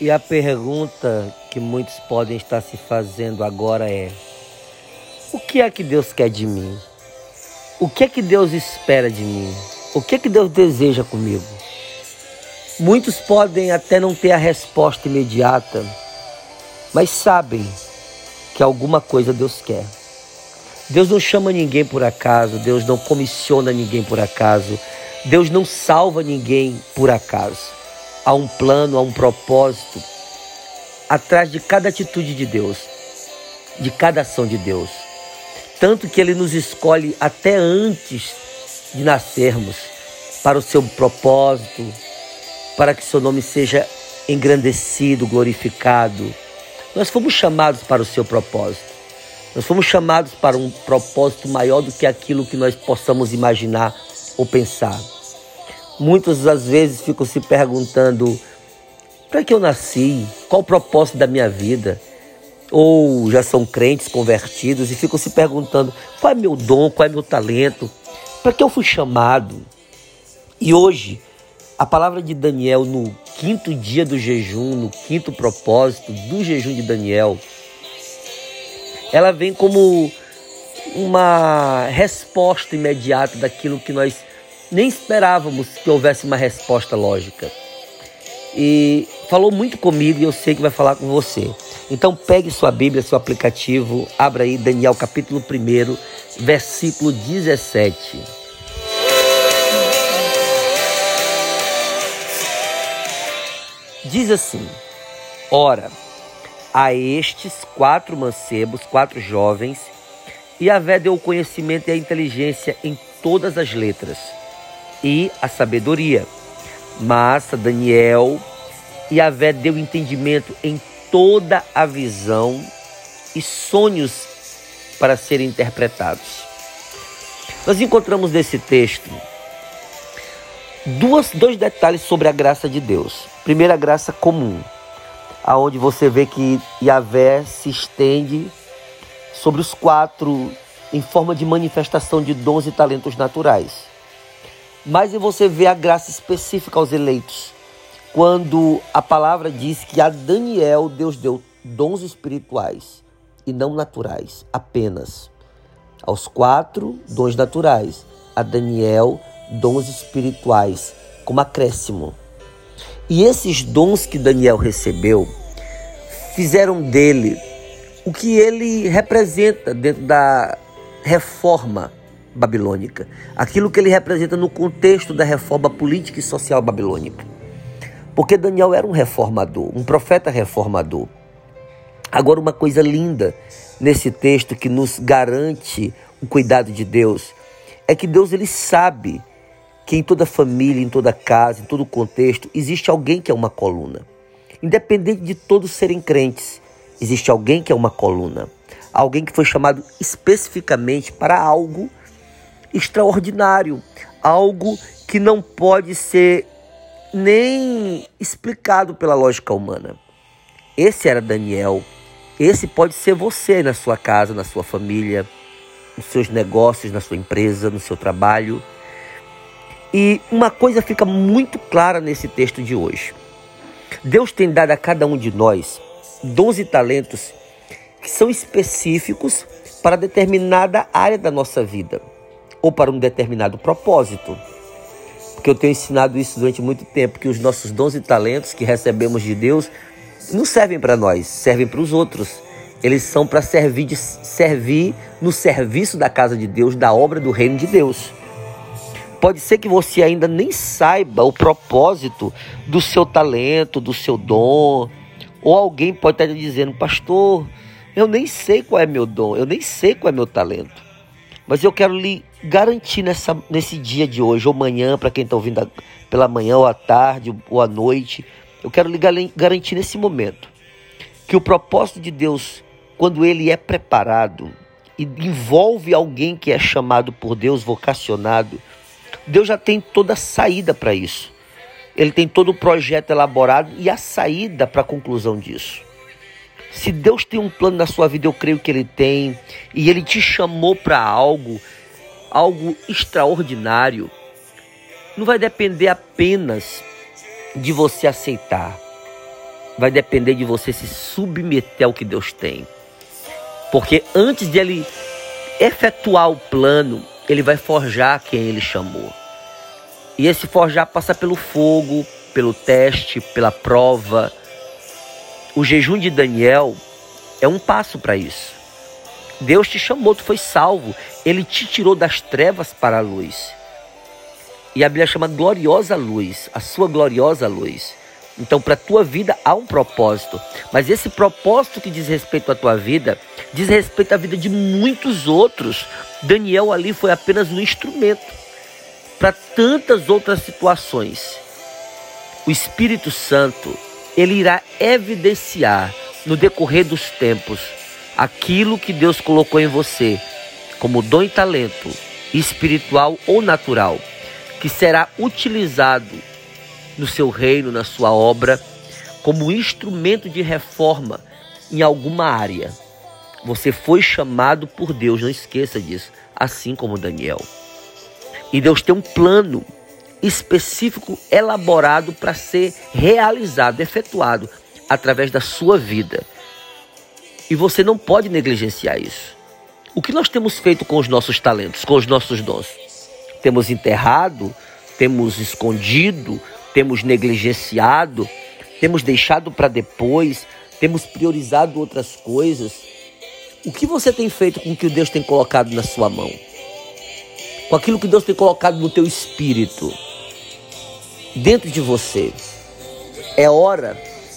E a pergunta que muitos podem estar se fazendo agora é: o que é que Deus quer de mim? O que é que Deus espera de mim? O que é que Deus deseja comigo? Muitos podem até não ter a resposta imediata, mas sabem que alguma coisa Deus quer. Deus não chama ninguém por acaso, Deus não comissiona ninguém por acaso, Deus não salva ninguém por acaso. Há um plano, há um propósito atrás de cada atitude de Deus, de cada ação de Deus. Tanto que Ele nos escolhe até antes de nascermos para o seu propósito, para que seu nome seja engrandecido, glorificado. Nós fomos chamados para o seu propósito. Nós fomos chamados para um propósito maior do que aquilo que nós possamos imaginar ou pensar. Muitas das vezes ficam se perguntando: para que eu nasci? Qual o propósito da minha vida? Ou já são crentes convertidos e ficam se perguntando: qual é meu dom, qual é meu talento? Para que eu fui chamado? E hoje, a palavra de Daniel no quinto dia do jejum, no quinto propósito do jejum de Daniel, ela vem como uma resposta imediata daquilo que nós nem esperávamos que houvesse uma resposta lógica. E falou muito comigo e eu sei que vai falar com você. Então pegue sua Bíblia, seu aplicativo, abra aí Daniel capítulo 1, versículo 17. Diz assim: Ora, a estes quatro mancebos, quatro jovens, e Yahvé deu o conhecimento e a inteligência em todas as letras e a sabedoria. Mas a Daniel, Yahvé deu entendimento em toda a visão e sonhos para serem interpretados. Nós encontramos nesse texto duas, dois detalhes sobre a graça de Deus. Primeira, a graça comum aonde você vê que Yahvé se estende sobre os quatro em forma de manifestação de dons e talentos naturais. Mas você vê a graça específica aos eleitos, quando a palavra diz que a Daniel Deus deu dons espirituais e não naturais, apenas. Aos quatro, dons naturais. A Daniel, dons espirituais, como acréscimo. E esses dons que Daniel recebeu fizeram dele o que ele representa dentro da reforma babilônica, aquilo que ele representa no contexto da reforma política e social babilônica. Porque Daniel era um reformador, um profeta reformador. Agora, uma coisa linda nesse texto que nos garante o cuidado de Deus é que Deus ele sabe que em toda família, em toda casa, em todo contexto, existe alguém que é uma coluna. Independente de todos serem crentes, existe alguém que é uma coluna. Alguém que foi chamado especificamente para algo extraordinário, algo que não pode ser nem explicado pela lógica humana. Esse era Daniel. Esse pode ser você na sua casa, na sua família, nos seus negócios, na sua empresa, no seu trabalho. E uma coisa fica muito clara nesse texto de hoje. Deus tem dado a cada um de nós dons e talentos que são específicos para determinada área da nossa vida ou para um determinado propósito. Porque eu tenho ensinado isso durante muito tempo que os nossos dons e talentos que recebemos de Deus não servem para nós, servem para os outros. Eles são para servir, servir no serviço da casa de Deus, da obra do reino de Deus. Pode ser que você ainda nem saiba o propósito do seu talento, do seu dom. Ou alguém pode estar dizendo, pastor, eu nem sei qual é meu dom, eu nem sei qual é meu talento. Mas eu quero lhe garantir nessa, nesse dia de hoje, ou amanhã, para quem está ouvindo pela manhã, ou à tarde, ou à noite, eu quero lhe garantir nesse momento que o propósito de Deus, quando ele é preparado e envolve alguém que é chamado por Deus, vocacionado, Deus já tem toda a saída para isso. Ele tem todo o projeto elaborado e a saída para a conclusão disso. Se Deus tem um plano na sua vida, eu creio que Ele tem, e Ele te chamou para algo, algo extraordinário, não vai depender apenas de você aceitar. vai depender de você se submeter ao que Deus tem. Porque antes de ele efetuar o plano, ele vai forjar quem ele chamou. E esse forjar passa pelo fogo, pelo teste, pela prova. O jejum de Daniel é um passo para isso. Deus te chamou, tu foi salvo. Ele te tirou das trevas para a luz. E a Bíblia chama gloriosa luz, a sua gloriosa luz. Então, para a tua vida há um propósito, mas esse propósito que diz respeito à tua vida, diz respeito à vida de muitos outros. Daniel ali foi apenas um instrumento para tantas outras situações. O Espírito Santo, ele irá evidenciar no decorrer dos tempos aquilo que Deus colocou em você como dom e talento espiritual ou natural, que será utilizado no seu reino, na sua obra, como instrumento de reforma em alguma área. Você foi chamado por Deus, não esqueça disso, assim como Daniel. E Deus tem um plano específico, elaborado para ser realizado, efetuado através da sua vida. E você não pode negligenciar isso. O que nós temos feito com os nossos talentos, com os nossos dons? Temos enterrado, temos escondido, temos negligenciado, temos deixado para depois, temos priorizado outras coisas. O que você tem feito com o que Deus tem colocado na sua mão? Com aquilo que Deus tem colocado no teu espírito, dentro de você. É hora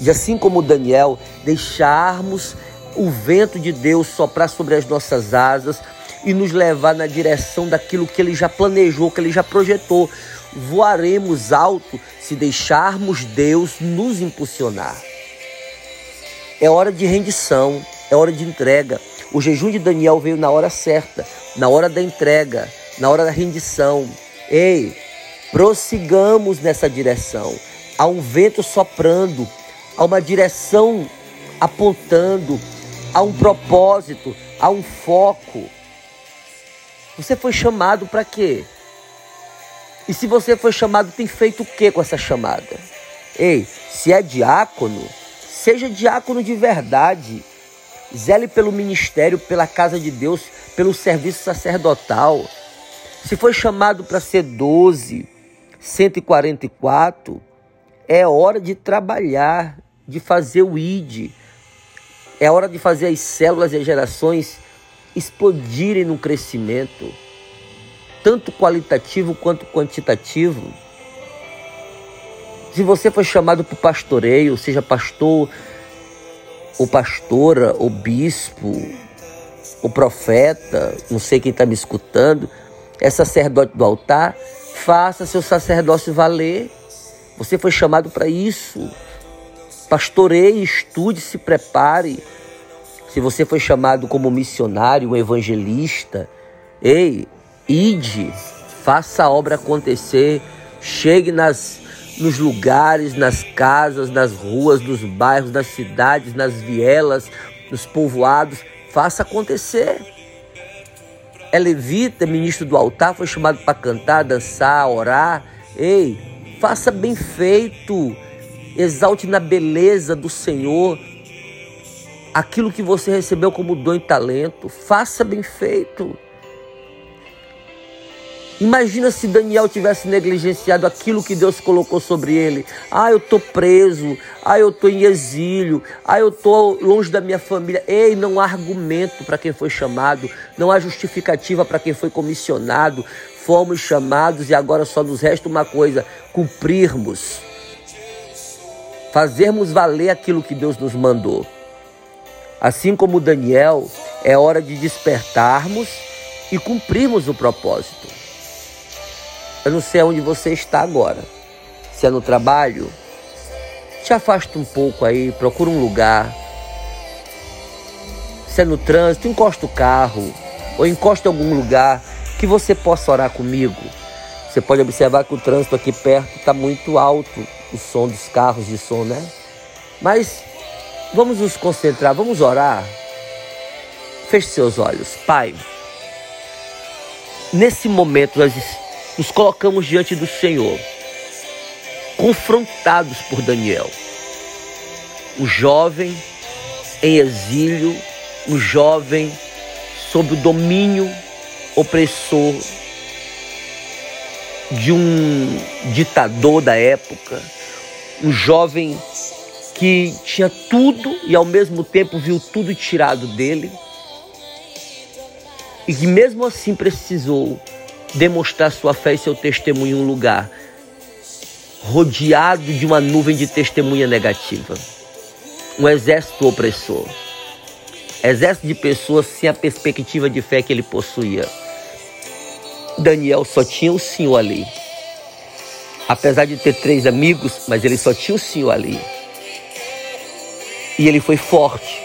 de, assim como Daniel, deixarmos o vento de Deus soprar sobre as nossas asas e nos levar na direção daquilo que ele já planejou, que ele já projetou. Voaremos alto se deixarmos Deus nos impulsionar. É hora de rendição, é hora de entrega. O jejum de Daniel veio na hora certa, na hora da entrega, na hora da rendição. Ei, prossigamos nessa direção. Há um vento soprando, há uma direção apontando, há um propósito, há um foco. Você foi chamado para quê? E se você foi chamado, tem feito o que com essa chamada? Ei, se é diácono, seja diácono de verdade. Zele pelo ministério, pela casa de Deus, pelo serviço sacerdotal. Se foi chamado para ser 12, 144, é hora de trabalhar, de fazer o ID. É hora de fazer as células e as gerações explodirem no crescimento tanto qualitativo quanto quantitativo. Se você foi chamado para o pastoreio, seja pastor, ou pastora, ou bispo, ou profeta, não sei quem está me escutando, é sacerdote do altar, faça seu sacerdócio valer. Você foi chamado para isso. Pastoreie, estude, se prepare. Se você foi chamado como missionário, um evangelista, ei, Ide, faça a obra acontecer, chegue nas, nos lugares, nas casas, nas ruas, nos bairros, nas cidades, nas vielas, nos povoados, faça acontecer. É levita, ministro do altar, foi chamado para cantar, dançar, orar. Ei, faça bem feito, exalte na beleza do Senhor aquilo que você recebeu como dom e talento, faça bem feito. Imagina se Daniel tivesse negligenciado aquilo que Deus colocou sobre ele. Ah, eu estou preso. Ah, eu estou em exílio. Ah, eu estou longe da minha família. Ei, não há argumento para quem foi chamado. Não há justificativa para quem foi comissionado. Fomos chamados e agora só nos resta uma coisa: cumprirmos. Fazermos valer aquilo que Deus nos mandou. Assim como Daniel, é hora de despertarmos e cumprirmos o propósito. Eu não sei onde você está agora. Se é no trabalho, te afasta um pouco aí, procura um lugar. Se é no trânsito, encosta o carro ou encosta em algum lugar que você possa orar comigo. Você pode observar que o trânsito aqui perto está muito alto, o som dos carros de som, né? Mas vamos nos concentrar, vamos orar. Feche seus olhos. Pai, nesse momento nós nos colocamos diante do Senhor, confrontados por Daniel. um jovem em exílio, um jovem sob o domínio opressor de um ditador da época, um jovem que tinha tudo e ao mesmo tempo viu tudo tirado dele e que mesmo assim precisou demonstrar sua fé e seu testemunho em um lugar rodeado de uma nuvem de testemunha negativa. Um exército opressor. Exército de pessoas sem a perspectiva de fé que ele possuía. Daniel só tinha o Senhor ali. Apesar de ter três amigos, mas ele só tinha o Senhor ali. E ele foi forte,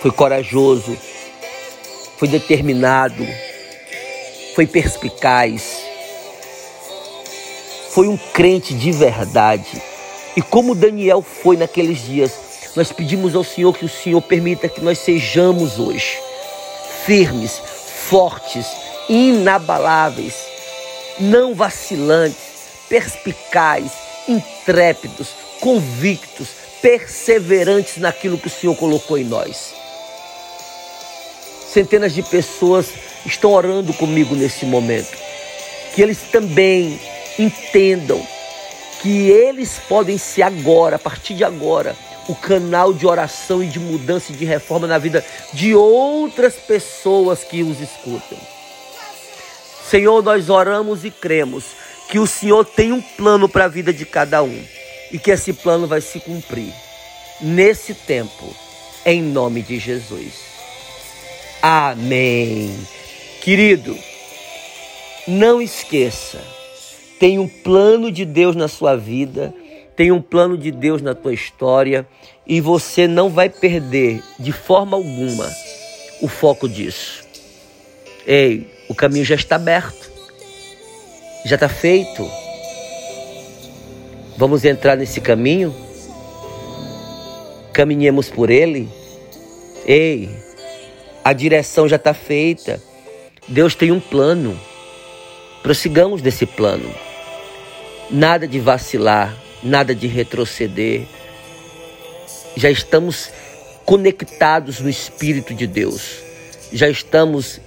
foi corajoso, foi determinado, foi perspicaz, foi um crente de verdade. E como Daniel foi naqueles dias, nós pedimos ao Senhor que o Senhor permita que nós sejamos hoje firmes, fortes, inabaláveis, não vacilantes, perspicazes, intrépidos, convictos, perseverantes naquilo que o Senhor colocou em nós. Centenas de pessoas estão orando comigo nesse momento. Que eles também entendam que eles podem ser agora, a partir de agora, o canal de oração e de mudança e de reforma na vida de outras pessoas que os escutam. Senhor, nós oramos e cremos que o Senhor tem um plano para a vida de cada um e que esse plano vai se cumprir nesse tempo, em nome de Jesus. Amém. Querido, não esqueça, tem um plano de Deus na sua vida tem um plano de Deus na tua história e você não vai perder de forma alguma o foco disso. Ei, o caminho já está aberto, já está feito. Vamos entrar nesse caminho? Caminhemos por ele? Ei, a direção já está feita. Deus tem um plano. Prossigamos desse plano. Nada de vacilar, nada de retroceder. Já estamos conectados no Espírito de Deus. Já estamos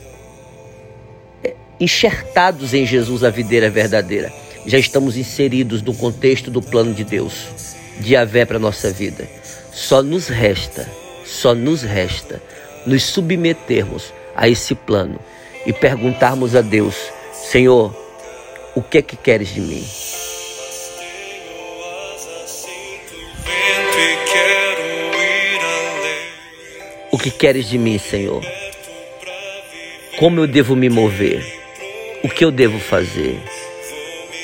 é, enxertados em Jesus, a videira verdadeira. Já estamos inseridos no contexto do plano de Deus, de Avé para a nossa vida. Só nos resta, só nos resta nos submetermos a esse plano e perguntarmos a Deus: Senhor, o que é que queres de mim? O que queres de mim, Senhor? Como eu devo me mover? O que eu devo fazer?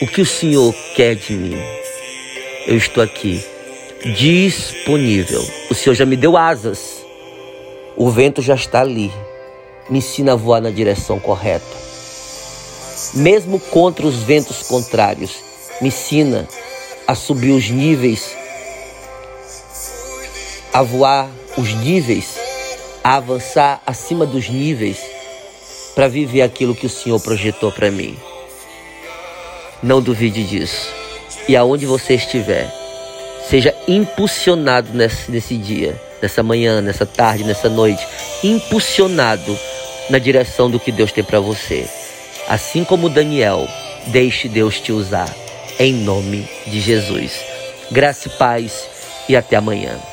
O que o Senhor quer de mim? Eu estou aqui, disponível. O Senhor já me deu asas. O vento já está ali. Me ensina a voar na direção correta. Mesmo contra os ventos contrários, me ensina a subir os níveis, a voar os níveis a avançar acima dos níveis para viver aquilo que o Senhor projetou para mim. Não duvide disso. E aonde você estiver, seja impulsionado nesse, nesse dia, nessa manhã, nessa tarde, nessa noite, impulsionado na direção do que Deus tem para você. Assim como Daniel, deixe Deus te usar. Em nome de Jesus. Graça e paz e até amanhã.